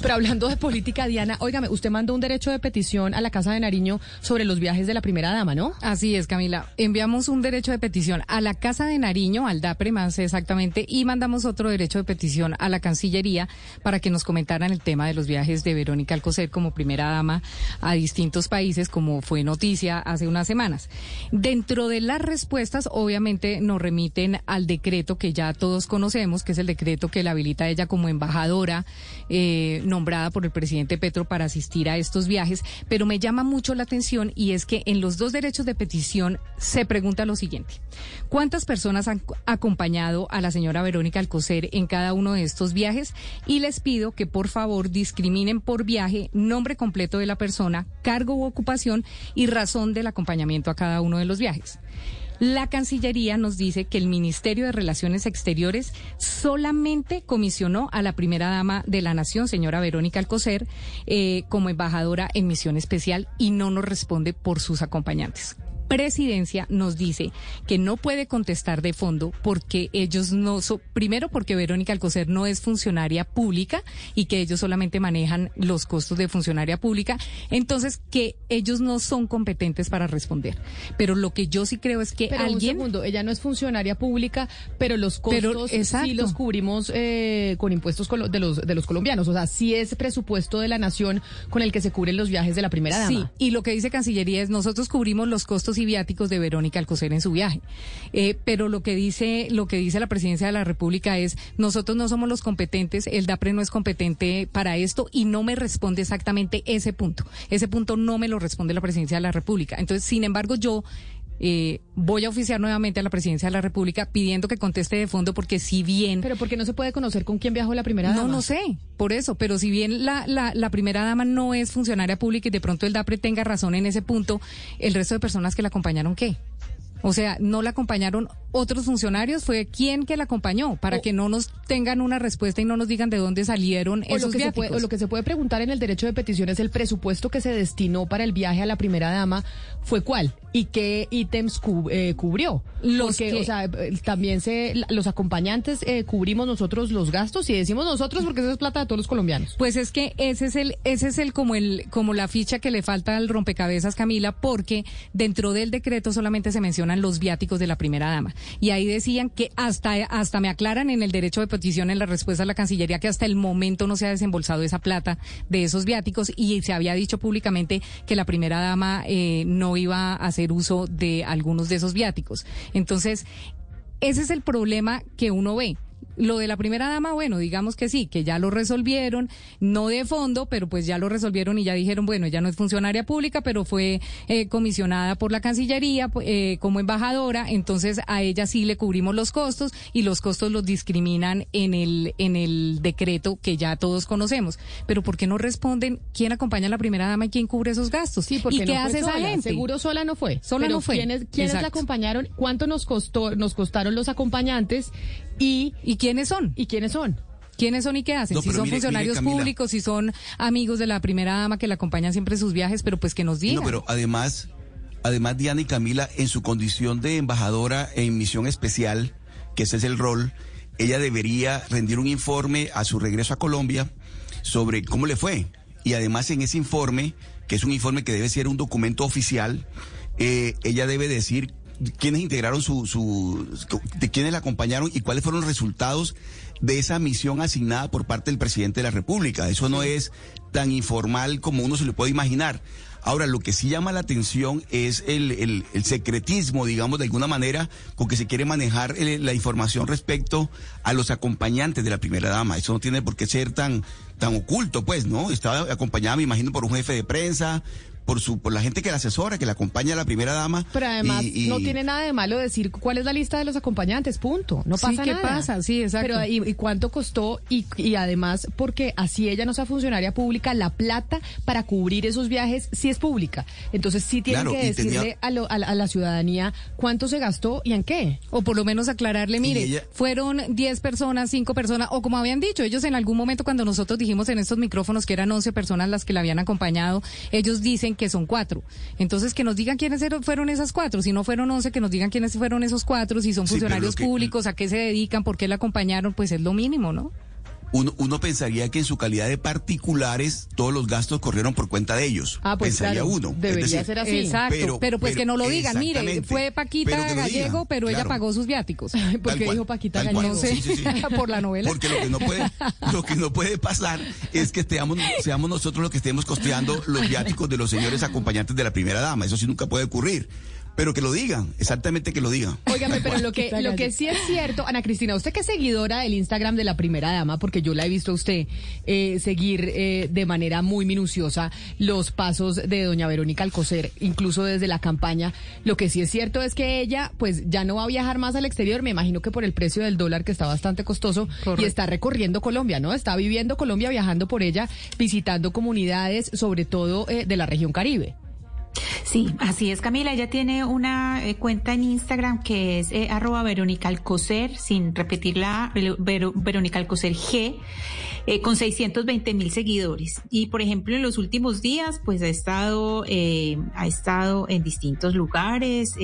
Pero hablando de política, Diana, óigame, usted mandó un derecho de petición a la Casa de Nariño sobre los viajes de la primera dama, ¿no? Así es, Camila. Enviamos un derecho de petición a la Casa de Nariño, al DAPRE más exactamente, y mandamos otro derecho de petición a la Cancillería para que nos comentaran el tema de los viajes de Verónica Alcocer como primera dama a distintos países, como fue noticia hace unas semanas. Dentro de las respuestas, obviamente, nos remiten al decreto que ya todos conocemos, que es el decreto que la habilita ella como embajadora eh, nombrada por el presidente Petro para asistir a estos viajes, pero me llama mucho la atención y es que en los dos derechos de petición se pregunta lo siguiente. ¿Cuántas personas han acompañado a la señora Verónica Alcocer en cada uno de estos viajes? Y les pido que por favor discriminen por viaje nombre completo de la persona, cargo u ocupación y razón del acompañamiento a cada uno de los viajes. La Cancillería nos dice que el Ministerio de Relaciones Exteriores solamente comisionó a la primera dama de la Nación, señora Verónica Alcocer, eh, como embajadora en misión especial y no nos responde por sus acompañantes presidencia nos dice que no puede contestar de fondo porque ellos no son, primero porque Verónica Alcocer no es funcionaria pública y que ellos solamente manejan los costos de funcionaria pública, entonces que ellos no son competentes para responder. Pero lo que yo sí creo es que pero alguien... Un segundo, ella no es funcionaria pública, pero los costos sí los cubrimos eh, con impuestos de los, de los colombianos. O sea, sí es presupuesto de la nación con el que se cubren los viajes de la primera dama. Sí, y lo que dice Cancillería es nosotros cubrimos los costos y viáticos de Verónica Alcocer en su viaje. Eh, pero lo que dice lo que dice la presidencia de la República es nosotros no somos los competentes, el DAPRE no es competente para esto y no me responde exactamente ese punto. Ese punto no me lo responde la presidencia de la República. Entonces, sin embargo, yo eh, voy a oficiar nuevamente a la presidencia de la República pidiendo que conteste de fondo porque si bien... Pero porque no se puede conocer con quién viajó la primera dama. No, no sé, por eso, pero si bien la, la, la primera dama no es funcionaria pública y de pronto el DAPRE tenga razón en ese punto, el resto de personas que la acompañaron, ¿qué? O sea, no la acompañaron otros funcionarios, fue quien que la acompañó, para que no nos tengan una respuesta y no nos digan de dónde salieron o esos lo que o lo que se puede preguntar en el derecho de petición es el presupuesto que se destinó para el viaje a la primera dama, ¿fue cuál? ¿Y qué ítems eh, cubrió? Los que, o sea, también se, los acompañantes eh, cubrimos nosotros los gastos y decimos nosotros porque eso es plata de todos los colombianos. Pues es que ese es el, ese es el como el, como la ficha que le falta al rompecabezas, Camila, porque dentro del decreto solamente se los viáticos de la primera dama. Y ahí decían que hasta, hasta me aclaran en el derecho de petición en la respuesta a la Cancillería que hasta el momento no se ha desembolsado esa plata de esos viáticos y se había dicho públicamente que la primera dama eh, no iba a hacer uso de algunos de esos viáticos. Entonces, ese es el problema que uno ve lo de la primera dama, bueno, digamos que sí, que ya lo resolvieron, no de fondo, pero pues ya lo resolvieron y ya dijeron, bueno, ella no es funcionaria pública, pero fue eh, comisionada por la Cancillería eh, como embajadora, entonces a ella sí le cubrimos los costos y los costos los discriminan en el, en el decreto que ya todos conocemos. Pero ¿por qué no responden quién acompaña a la primera dama y quién cubre esos gastos? Sí, porque ¿Y qué hace esa gente? Seguro sola no fue. Sola no fue. ¿Quiénes, quiénes la acompañaron? ¿Cuánto nos costó, nos costaron los acompañantes? Y, ¿Y quiénes son? ¿Y quiénes son? ¿Quiénes son y qué hacen? si son funcionarios públicos, si son amigos de la primera dama que la acompañan siempre en sus viajes, pero pues que nos digan. No, pero además, además Diana y Camila, en su condición de embajadora en misión especial, que ese es el rol, ella debería rendir un informe a su regreso a Colombia sobre cómo le fue. Y además en ese informe, que es un informe que debe ser un documento oficial, eh, ella debe decir quiénes integraron su, su, de quiénes la acompañaron y cuáles fueron los resultados de esa misión asignada por parte del presidente de la República. Eso no es tan informal como uno se lo puede imaginar. Ahora, lo que sí llama la atención es el, el, el secretismo, digamos, de alguna manera, con que se quiere manejar la información respecto a los acompañantes de la primera dama. Eso no tiene por qué ser tan, tan oculto, pues, ¿no? Estaba acompañada, me imagino, por un jefe de prensa, por su por la gente que la asesora, que la acompaña a la primera dama. Pero además no tiene nada de malo decir cuál es la lista de los acompañantes, punto. No pasa sí, ¿qué pasa? Sí, exacto. Pero y, cuánto costó y, y, además porque así ella no sea funcionaria pública, la plata para cubrir esos viajes sí es pública. Entonces sí tiene que decirle a, la ciudadanía cuánto se gastó y en qué. O por lo menos aclararle, mire, fueron 10 personas, 5 personas, o como habían dicho, ellos en algún momento cuando nosotros dijimos en estos micrófonos que eran 11 personas las que la habían acompañado, ellos dicen que son cuatro. Entonces, que nos digan quiénes fueron esas cuatro. Si no fueron once, que nos digan quiénes fueron esos cuatro. Si son funcionarios públicos, a qué se dedican, por qué la acompañaron, pues es lo mínimo, ¿no? Uno, pensaría que en su calidad de particulares todos los gastos corrieron por cuenta de ellos. Ah, pues pensaría uno. Debería ser así. Exacto. Pero, pues que no lo digan. Mire, fue Paquita Gallego, pero ella pagó sus viáticos. ¿Por qué dijo Paquita Gallego? No sé. por la novela. Porque lo que no puede, lo que no puede pasar es que seamos nosotros los que estemos costeando los viáticos de los señores acompañantes de la primera dama. Eso sí nunca puede ocurrir. Pero que lo digan, exactamente que lo digan. Óigame, pero lo que, lo que sí es cierto, Ana Cristina, usted que es seguidora del Instagram de la primera dama, porque yo la he visto a usted eh, seguir eh, de manera muy minuciosa los pasos de doña Verónica Alcocer, incluso desde la campaña, lo que sí es cierto es que ella pues ya no va a viajar más al exterior, me imagino que por el precio del dólar que está bastante costoso y está recorriendo Colombia, ¿no? Está viviendo Colombia, viajando por ella, visitando comunidades, sobre todo eh, de la región Caribe. Sí, así es, Camila. Ella tiene una eh, cuenta en Instagram que es eh, arroba Verónica Alcocer, sin repetirla, Verónica Alcocer G, eh, con 620 mil seguidores. Y, por ejemplo, en los últimos días, pues ha estado, ha estado en distintos lugares,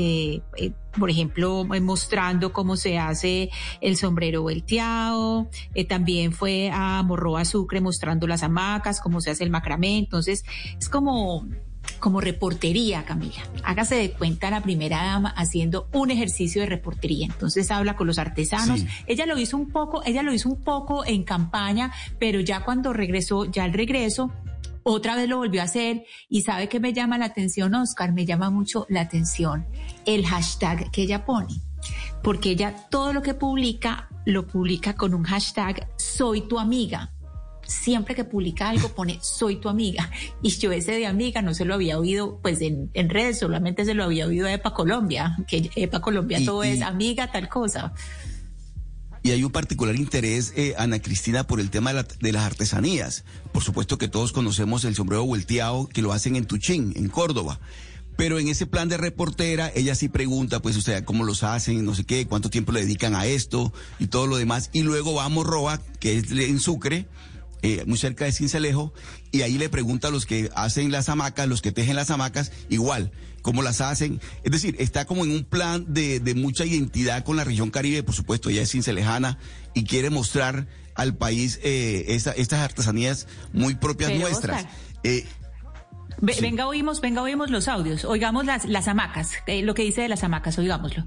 por ejemplo, mostrando cómo se hace el sombrero volteado. también fue a Morroa Sucre mostrando las hamacas, cómo se hace el macramé. Entonces, es como como reportería, Camila. Hágase de cuenta la primera dama haciendo un ejercicio de reportería. Entonces habla con los artesanos. Ella lo hizo un poco, ella lo hizo un poco en campaña, pero ya cuando regresó, ya al regreso, otra vez lo volvió a hacer y sabe que me llama la atención, Oscar, me llama mucho la atención el hashtag que ella pone, porque ella todo lo que publica lo publica con un hashtag soy tu amiga siempre que publica algo pone soy tu amiga. Y yo ese de amiga no se lo había oído pues en, redes, solamente se lo había oído a EPA Colombia, que EPA Colombia todo es amiga, tal cosa. Y hay un particular interés, eh, Ana Cristina, por el tema de, las artesanías. Por supuesto que todos conocemos el sombrero volteado que lo hacen en Tuchín, en Córdoba. Pero en ese plan de reportera, ella sí pregunta, pues, o sea, cómo los hacen, no sé qué, cuánto tiempo le dedican a esto y todo lo demás. Y luego va a Morroa, que es en Sucre, eh, muy cerca de Cincelejo, y ahí le pregunta a los que hacen las hamacas, los que tejen las hamacas, igual, cómo las hacen. Es decir, está como en un plan de, mucha identidad con la región Caribe, por supuesto, ella es cincelejana y quiere mostrar al país eh, estas artesanías muy propias nuestras. Eh, venga, oímos, venga, oímos los audios, oigamos las, las hamacas, lo que dice de las hamacas, oigámoslo.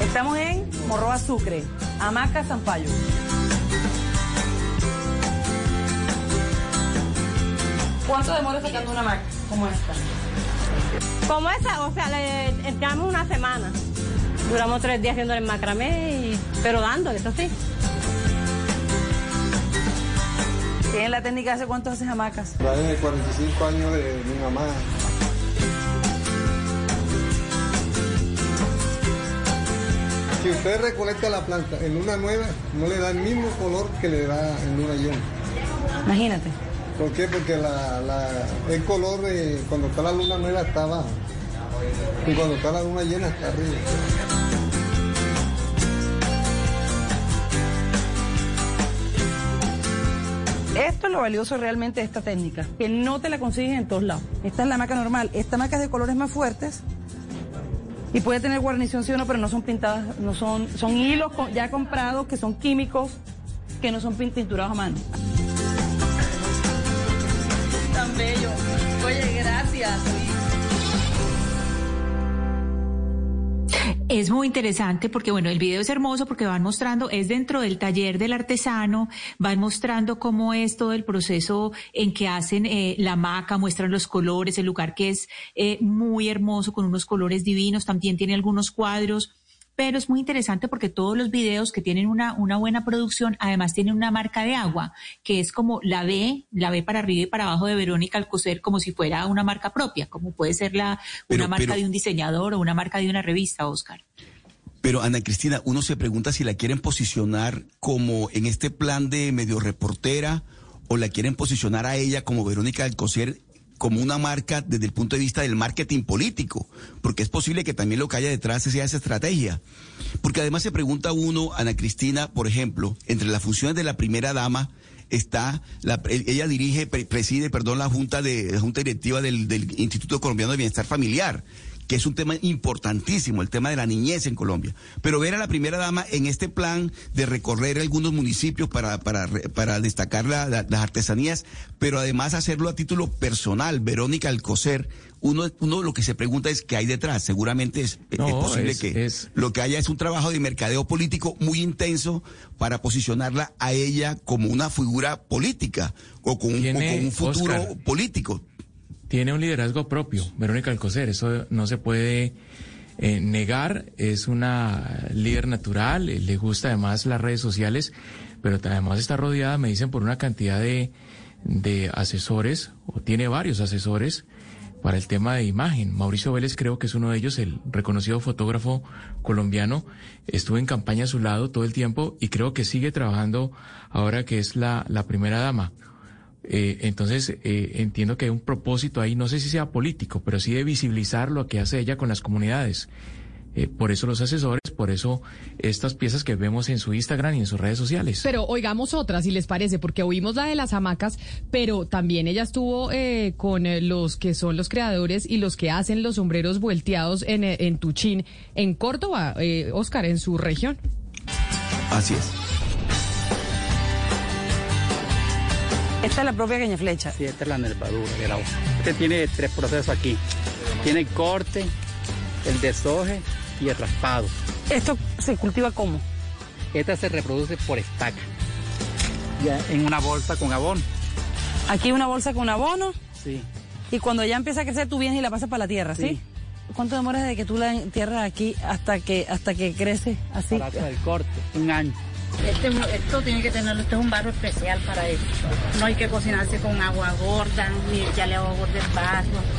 Estamos en Morroa Sucre, Hamaca Zampayo. ¿Cuánto demora sacando una hamaca como esta? Como esa, o sea, le entramos una semana. Duramos tres días haciendo el macramé, pero dándole, eso sí. ¿Tienen la técnica hace cuánto haces hamacas? de 45 años de mi mamá. Usted recolecta la planta en luna nueva, no le da el mismo color que le da en luna llena. Imagínate. ¿Por qué? Porque el color de, cuando está la luna nueva está abajo y cuando está la luna llena está arriba. Esto es lo valioso realmente de esta técnica, que no te la consigues en todos lados. Esta es la maca normal, esta maca es de colores más fuertes, y puede tener guarnición sí o no, pero no son pintadas, no son, son hilos ya comprados que son químicos que no son pinturados a mano. Tan bello. Oye, gracias. Es muy interesante porque, bueno, el video es hermoso porque van mostrando, es dentro del taller del artesano, van mostrando cómo es todo el proceso en que hacen eh, la maca, muestran los colores, el lugar que es eh, muy hermoso, con unos colores divinos, también tiene algunos cuadros pero es muy interesante porque todos los videos que tienen una, una buena producción, además tienen una marca de agua, que es como la B, la B para arriba y para abajo de Verónica Alcocer, como si fuera una marca propia, como puede ser la, una marca de un diseñador o una marca de una revista, Oscar. Pero Ana Cristina, uno se pregunta si la quieren posicionar como en este plan de medio reportera o la quieren posicionar a ella como Verónica Alcocer como una marca desde el punto de vista del marketing político, porque es posible que también lo que haya detrás sea esa estrategia. Porque además se pregunta uno, Ana Cristina, por ejemplo, entre las funciones de la primera dama está, la, ella dirige, preside, perdón, la junta de la junta directiva del, del Instituto Colombiano de Bienestar Familiar que es un tema importantísimo, el tema de la niñez en Colombia. Pero ver a la primera dama en este plan de recorrer algunos municipios para, para, para destacar las artesanías, pero además hacerlo a título personal, Verónica Alcocer, uno, uno lo que se pregunta es qué hay detrás. Seguramente es, posible que lo que haya es un trabajo de mercadeo político muy intenso para posicionarla a ella como una figura política o con, un futuro político. Tiene un liderazgo propio, Verónica Alcocer, eso no se puede eh, negar, es una líder natural, eh, le gusta además las redes sociales, pero además está rodeada, me dicen, por una cantidad de, de asesores, o tiene varios asesores, para el tema de imagen. Mauricio Vélez creo que es uno de ellos, el reconocido fotógrafo colombiano. Estuvo en campaña a su lado todo el tiempo y creo que sigue trabajando ahora que es la, la primera dama. Eh, entonces, eh, entiendo que hay un propósito ahí, no sé si sea político, pero sí de visibilizar lo que hace ella con las comunidades. Eh, por eso los asesores, por eso estas piezas que vemos en su Instagram y en sus redes sociales. Pero oigamos otras, si les parece, porque oímos la de las hamacas, pero también ella estuvo eh, con eh, los que son los creadores y los que hacen los sombreros volteados en, en Tuchín, en Córdoba, Oscar, en su región. Así es. Esta es la propia caña flecha. Sí, esta es la nervadura de la hoja. Este tiene tres procesos aquí. Tiene el corte, el deshoje y el raspado. ¿Esto se cultiva cómo? Esta se reproduce por estaca. Ya en una bolsa con abono. Aquí una bolsa con abono. Sí. Y cuando ya empieza a crecer, tú vienes y la pasas para la tierra, ¿sí? ¿Cuánto demora desde que tú la entierras aquí hasta que hasta que crece así? Para el corte, un año. Este, esto tiene que tenerlo, este es un barro especial para esto. No hay que cocinarse con agua gorda, ni echarle agua gorda al barro.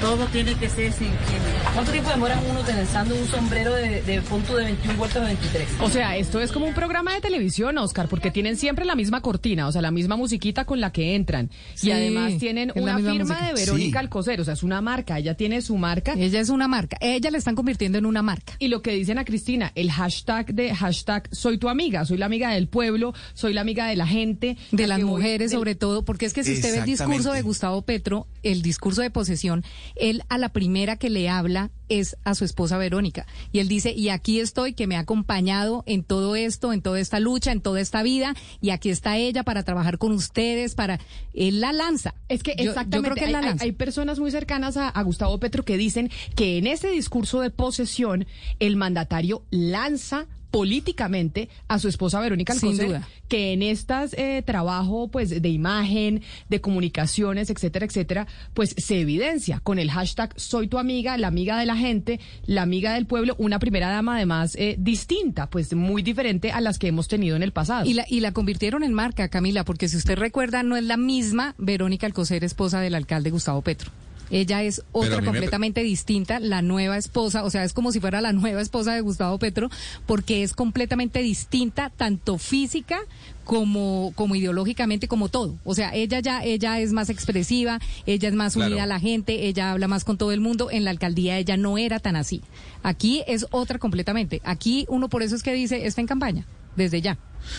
Todo tiene que ser sin química. ¿Cuánto tiempo demora uno tensando un sombrero de, punto de 21 vueltas de 23? O sea, esto es como un programa de televisión, Oscar, porque tienen siempre la misma cortina, o sea, la misma musiquita con la que entran. y además tienen una firma de Verónica Alcocer, o sea, es una marca, ella tiene su marca. Ella es una marca, ella le están convirtiendo en una marca. Y lo que dicen a Cristina, el hashtag de hashtag soy tu amiga, soy la amiga del pueblo, soy la amiga de la gente. De las mujeres sobre todo, porque es que si usted ve el discurso de Gustavo Petro, el discurso de posesión, él a la primera que le habla es a su esposa Verónica. Y él dice, y aquí estoy, que me ha acompañado en todo esto, en toda esta lucha, en toda esta vida, y aquí está ella para trabajar con ustedes, para... Él la lanza. Es que exactamente, hay, personas muy cercanas a, a Gustavo Petro que dicen que en ese discurso de posesión, el mandatario lanza políticamente a su esposa Verónica Alcocer, que en estas eh, trabajo pues de imagen, de comunicaciones, etcétera, etcétera, pues se evidencia con el hashtag soy tu amiga, la amiga de la gente, la amiga del pueblo, una primera dama además eh, distinta, pues muy diferente a las que hemos tenido en el pasado. Y la, y la convirtieron en marca, Camila, porque si usted recuerda, no es la misma Verónica Alcocer, esposa del alcalde Gustavo Petro. Ella es otra completamente distinta, la nueva esposa, o sea, es como si fuera la nueva esposa de Gustavo Petro, porque es completamente distinta, tanto física como, como ideológicamente, como todo. O sea, ella ya, ella es más expresiva, ella es más unida a la gente, ella habla más con todo el mundo. En la alcaldía ella no era tan así. Aquí es otra completamente. Aquí uno por eso es que dice, está en campaña, desde ya.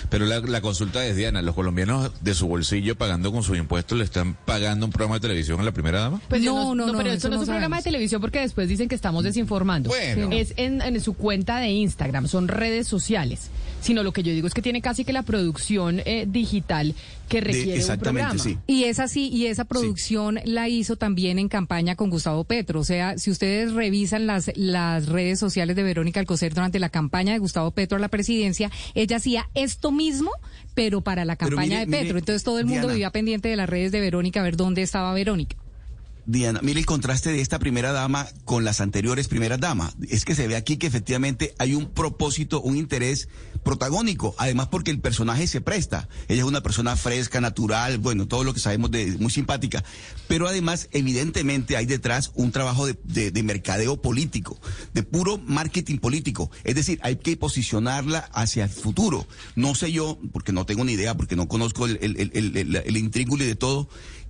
Pero la, consulta es, Diana, ¿los colombianos de su bolsillo pagando con sus impuestos le están pagando un programa de televisión a la primera dama? Pues no, no, no, pero eso, no es un programa de televisión porque después dicen que estamos desinformando. Bueno. Es en, en, su cuenta de Instagram, son redes sociales. Sino lo que yo digo es que tiene casi que la producción eh, digital que requiere un programa. Sí. Y es así, y esa producción la hizo también en campaña con Gustavo Petro. O sea, si ustedes revisan las, las redes sociales de Verónica Alcocer durante la campaña de Gustavo Petro a la presidencia, ella hacía esto mismo, pero para la campaña de Petro. Entonces todo el mundo vivía pendiente de las redes de Verónica a ver dónde estaba Verónica. Diana, mire el contraste de esta primera dama con las anteriores primeras damas. Es que se ve aquí que efectivamente hay un propósito, un interés protagónico, además porque el personaje se presta. Ella es una persona fresca, natural, bueno, todo lo que sabemos de muy simpática, pero además evidentemente hay detrás un trabajo de, de, mercadeo político, de puro marketing político. Es decir, hay que posicionarla hacia el futuro. No sé yo, porque no tengo ni idea, porque no conozco el, el, el, el, de todo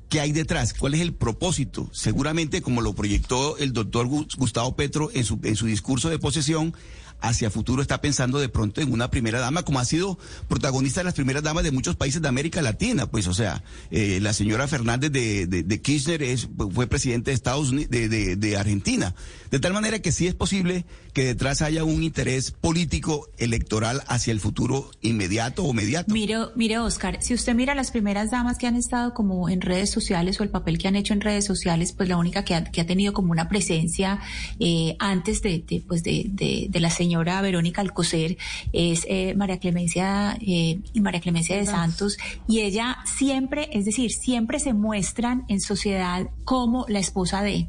¿Qué hay detrás? ¿Cuál es el propósito? Seguramente, como lo proyectó el doctor Gustavo Petro en su, en su discurso de posesión, hacia futuro está pensando de pronto en una primera dama, como ha sido protagonista de las primeras damas de muchos países de América Latina. Pues, o sea, eh, la señora Fernández de, de, Kirchner es, fue presidente de Estados Unidos, de, de, Argentina. De tal manera que sí es posible que detrás haya un interés político electoral hacia el futuro inmediato o mediato. Mire, mire, Oscar, si usted mira las primeras damas que han estado como en redes sociales o el papel que han hecho en redes sociales, pues la única que ha, que ha tenido como una presencia eh, antes de, pues de, de la señora señora Verónica Alcocer es eh, María Clemencia eh, y María Clemencia de Santos y ella siempre, es decir, siempre se muestran en sociedad como la esposa de.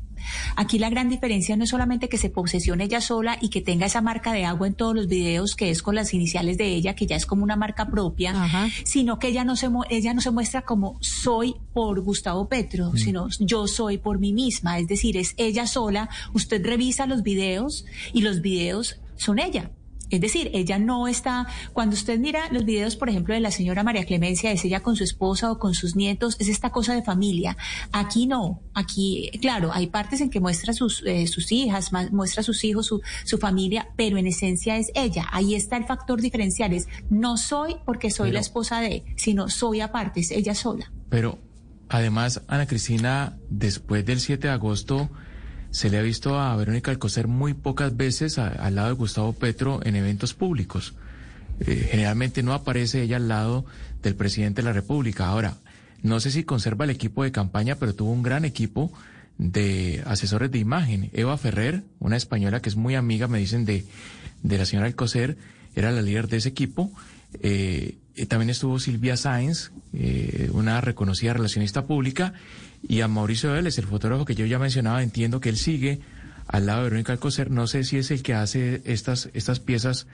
Aquí la gran diferencia no es solamente que se posesione ella sola y que tenga esa marca de agua en todos los videos, que es con las iniciales de ella, que ya es como una marca propia, sino que ella no se ella no se muestra como soy por Gustavo Petro, mm. sino yo soy por mí misma, es decir, es ella sola. Usted revisa los videos y los videos son ella. Es decir, ella no está, cuando usted mira los videos, por ejemplo, de la señora María Clemencia, es ella con su esposa o con sus nietos, es esta cosa de familia. Aquí no, aquí, claro, hay partes en que muestra sus, eh, sus hijas, muestra sus hijos, su, su familia, pero en esencia es ella. Ahí está el factor diferencial, es no soy porque soy la esposa de, sino soy aparte, es ella sola. Pero además, Ana Cristina, después del 7 de agosto, se le ha visto a Verónica Alcocer muy pocas veces al lado de Gustavo Petro en eventos públicos. Eh, generalmente no aparece ella al lado del presidente de la República. Ahora, no sé si conserva el equipo de campaña, pero tuvo un gran equipo de asesores de imagen. Eva Ferrer, una española que es muy amiga, me dicen, de, de la señora Alcocer, era la líder de ese equipo. Eh, también estuvo Silvia Sáenz, eh, una reconocida relacionista pública, y a Mauricio Vélez, el fotógrafo que yo ya mencionaba, entiendo que él sigue al lado de Verónica Alcocer. No sé si es el que hace estas, estas piezas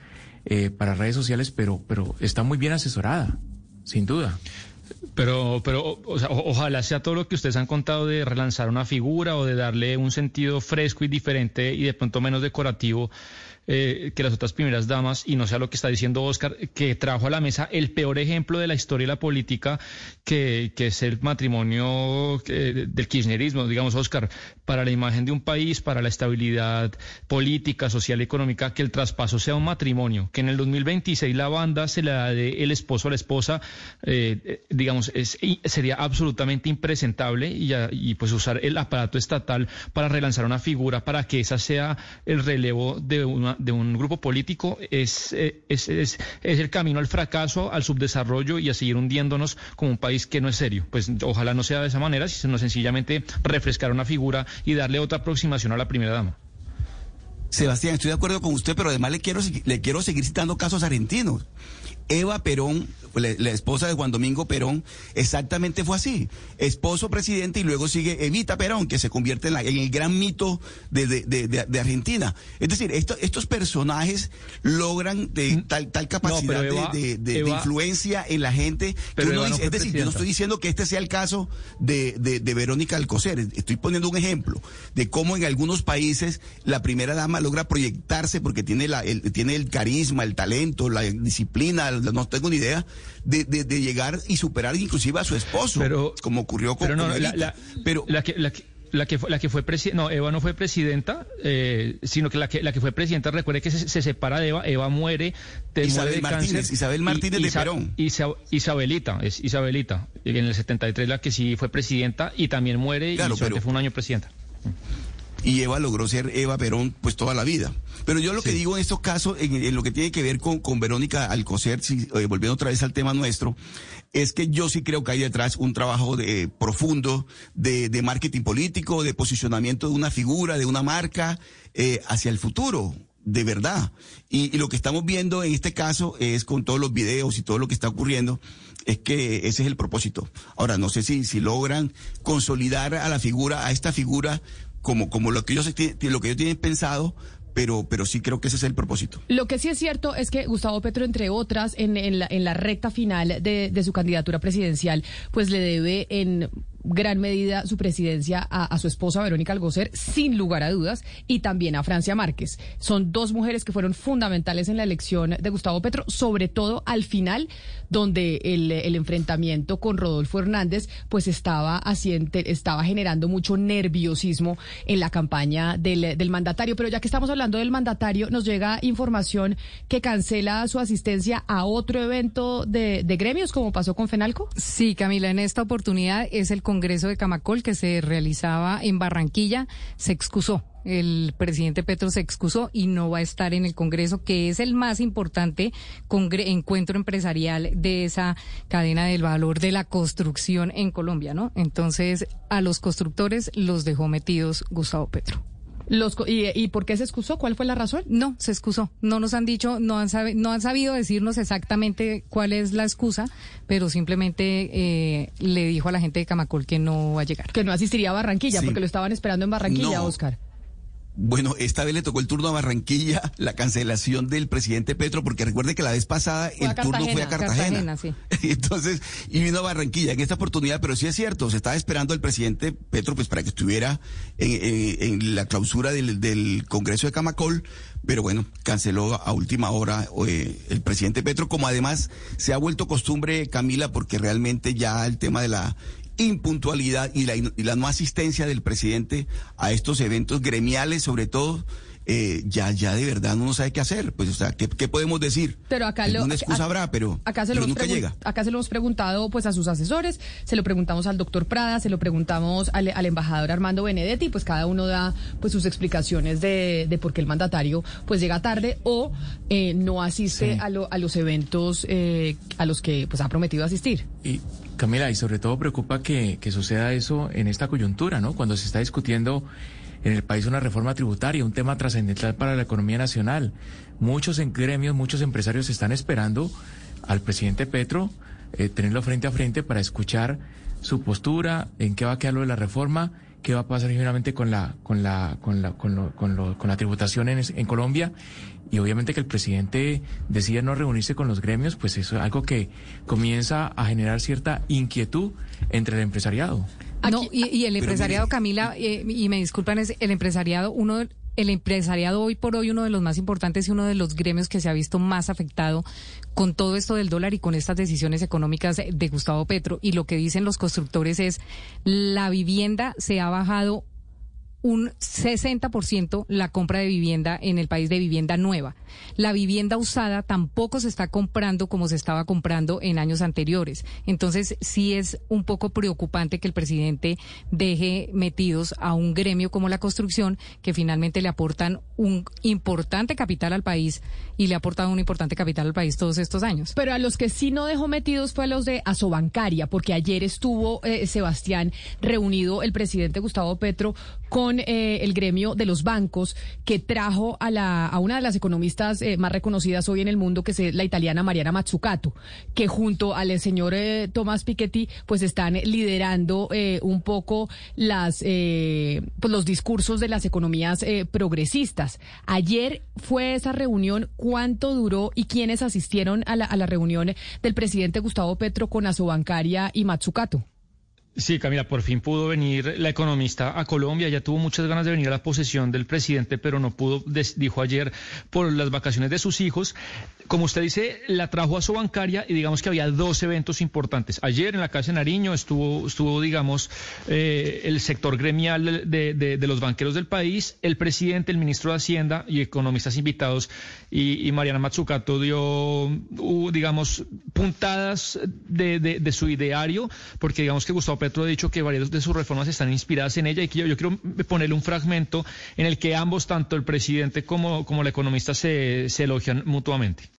eh, para redes sociales, pero, pero está muy bien asesorada, sin duda. Pero, pero ojalá sea todo lo que ustedes han contado de relanzar una figura o de darle un sentido fresco y diferente y de pronto menos decorativo eh, que las otras primeras damas, y no sea lo que está diciendo Oscar, que trajo a la mesa el peor ejemplo de la historia y la política, que, que es el matrimonio eh, del kirchnerismo, digamos, Oscar, para la imagen de un país, para la estabilidad política, social y económica, que el traspaso sea un matrimonio, que en el 2026 la banda se la dé el esposo a la esposa, eh, digamos, es, sería absolutamente impresentable y, y pues usar el aparato estatal para relanzar una figura, para que esa sea el relevo de una de un grupo político es, eh, es, es, es, el camino al fracaso, al subdesarrollo y a seguir hundiéndonos como un país que no es serio. Pues ojalá no sea de esa manera, sino sencillamente refrescar una figura y darle otra aproximación a la primera dama. Sebastián, estoy de acuerdo con usted, pero además le quiero, le quiero seguir citando casos argentinos. Eva Perón, la, esposa de Juan Domingo Perón, exactamente fue así. Esposo presidente y luego sigue Evita Perón, que se convierte en, el gran mito de, Argentina. Es decir, estos personajes logran de, mm. tal, tal capacidad de, influencia en la gente. es decir, yo no estoy diciendo que este sea el caso de, Verónica Alcocer. Estoy poniendo un ejemplo de cómo en algunos países la primera dama logra proyectarse porque tiene, la, tiene el carisma, el talento, la disciplina, no tengo ni idea, de, de, llegar y superar inclusive a su esposo, pero, como ocurrió con, pero la, pero la que, la que... La que, fue, la que fue presidenta, no, Eva no fue presidenta, eh, sino que la que la que fue presidenta, recuerde que se, separa de Eva, Eva muere, Isabel Martínez, Isabel Martínez de Perón. Isabelita, es Isabelita, en el 73 la que sí fue presidenta y también muere y fue un año presidenta y Eva logró ser Eva Perón pues toda la vida. Pero yo lo que digo en estos casos, en, lo que tiene que ver con, con Verónica Alcocer, si, eh, volviendo otra vez al tema nuestro, es que yo sí creo que hay detrás un trabajo de, profundo de, de marketing político, de posicionamiento de una figura, de una marca eh, hacia el futuro de verdad. Y, y, lo que estamos viendo en este caso es con todos los videos y todo lo que está ocurriendo, es que ese es el propósito. Ahora, no sé si, si logran consolidar a la figura, a esta figura, como, como lo que ellos lo que ellos tienen pensado, pero, pero sí creo que ese es el propósito. Lo que sí es cierto es que Gustavo Petro, entre otras, en, en, la, en la recta final de, de su candidatura presidencial, pues le debe en gran medida su presidencia a, su esposa Verónica Alcocer, sin lugar a dudas, y también a Francia Márquez. Son dos mujeres que fueron fundamentales en la elección de Gustavo Petro, sobre todo al final, donde el, enfrentamiento con Rodolfo Hernández pues estaba, haciente, estaba generando mucho nerviosismo en la campaña del, del mandatario. Pero ya que estamos hablando del mandatario, nos llega información que cancela su asistencia a otro evento de, de gremios, como pasó con FENALCO. Sí, Camila, en esta oportunidad es el Congreso de Camacol que se realizaba en Barranquilla. Se excusó el presidente Petro se excusó y no va a estar en el Congreso, que es el más importante encuentro empresarial de esa cadena del valor de la construcción en Colombia, ¿no? Entonces, a los constructores los dejó metidos Gustavo Petro. Los, y, por qué se excusó? ¿Cuál fue la razón? No, se excusó. No nos han dicho, no han, no han sabido decirnos exactamente cuál es la excusa, pero simplemente eh, le dijo a la gente de Camacol que no va a llegar. Que no asistiría a Barranquilla, porque lo estaban esperando en Barranquilla, Oscar. Bueno, esta vez le tocó el turno a Barranquilla, la cancelación del presidente Petro, porque recuerde que la vez pasada el turno fue a Cartagena. sí. Entonces, y vino a Barranquilla en esta oportunidad, pero sí es cierto, se estaba esperando el presidente Petro pues para que estuviera en, la clausura del, Congreso de Camacol, pero bueno, canceló a última hora eh, el presidente Petro, como además se ha vuelto costumbre, Camila, porque realmente ya el tema de la impuntualidad y la, y la no asistencia del presidente a estos eventos gremiales, sobre todo, eh, ya, ya de verdad no sabe qué hacer. Pues, o sea, ¿qué, podemos decir? Pero acá lo, Una excusa habrá, pero, acá se nunca llega. Acá se lo hemos preguntado pues a sus asesores, se lo preguntamos al doctor Prada, se lo preguntamos al, embajador Armando Benedetti, pues cada uno da pues sus explicaciones de, de por qué el mandatario pues llega tarde o eh, no asiste a, lo, a los eventos eh, a los que pues ha prometido asistir. Y Camila, y sobre todo preocupa que, que suceda eso en esta coyuntura, ¿no? Cuando se está discutiendo en el país una reforma tributaria, un tema trascendental para la economía nacional. Muchos en gremios, muchos empresarios están esperando al presidente Petro eh, tenerlo frente a frente para escuchar su postura, en qué va a quedar lo de la reforma, qué va a pasar finalmente con la con la con la con, con, la tributación en, en Colombia y obviamente que el presidente decida no reunirse con los gremios, pues eso es algo que comienza a generar cierta inquietud entre el empresariado. no, y, el empresariado, Camila, eh, y me disculpan, es el empresariado, uno el empresariado hoy por hoy uno de los más importantes y uno de los gremios que se ha visto más afectado con todo esto del dólar y con estas decisiones económicas de Gustavo Petro. Y lo que dicen los constructores es la vivienda se ha bajado un 60% la compra de vivienda en el país de vivienda nueva. La vivienda usada tampoco se está comprando como se estaba comprando en años anteriores. Entonces, sí es un poco preocupante que el presidente deje metidos a un gremio como la construcción, que finalmente le aportan un importante capital al país y le ha aportado un importante capital al país todos estos años. Pero a los que sí no dejó metidos fue a los de Asobancaria, porque ayer estuvo eh, Sebastián reunido el presidente Gustavo Petro con eh, el gremio de los bancos que trajo a, la, a una de las economistas eh, más reconocidas hoy en el mundo, que es la italiana Mariana Mazzucato, que junto al señor eh, Tomás Piketty, pues están liderando un poco las, pues los discursos de las economías progresistas. Ayer fue esa reunión, ¿cuánto duró y quiénes asistieron a la, a la reunión del presidente Gustavo Petro con Asobancaria y Mazzucato? Sí, Camila, por fin pudo venir la economista a Colombia. Ya tuvo muchas ganas de venir a la posesión del presidente, pero no pudo, dijo ayer, por las vacaciones de sus hijos. Como usted dice, la trajo a su bancaria y digamos que había dos eventos importantes. Ayer en la Casa de Nariño estuvo, estuvo digamos, eh, el sector gremial de, los banqueros del país, el presidente, el ministro de Hacienda y economistas invitados. Y, Mariana Matsukato dio, digamos, puntadas de, su ideario, porque digamos que Gustavo Petro ha dicho que varias de sus reformas están inspiradas en ella y que yo, quiero ponerle un fragmento en el que ambos, tanto el presidente como, como la economista, se elogian mutuamente.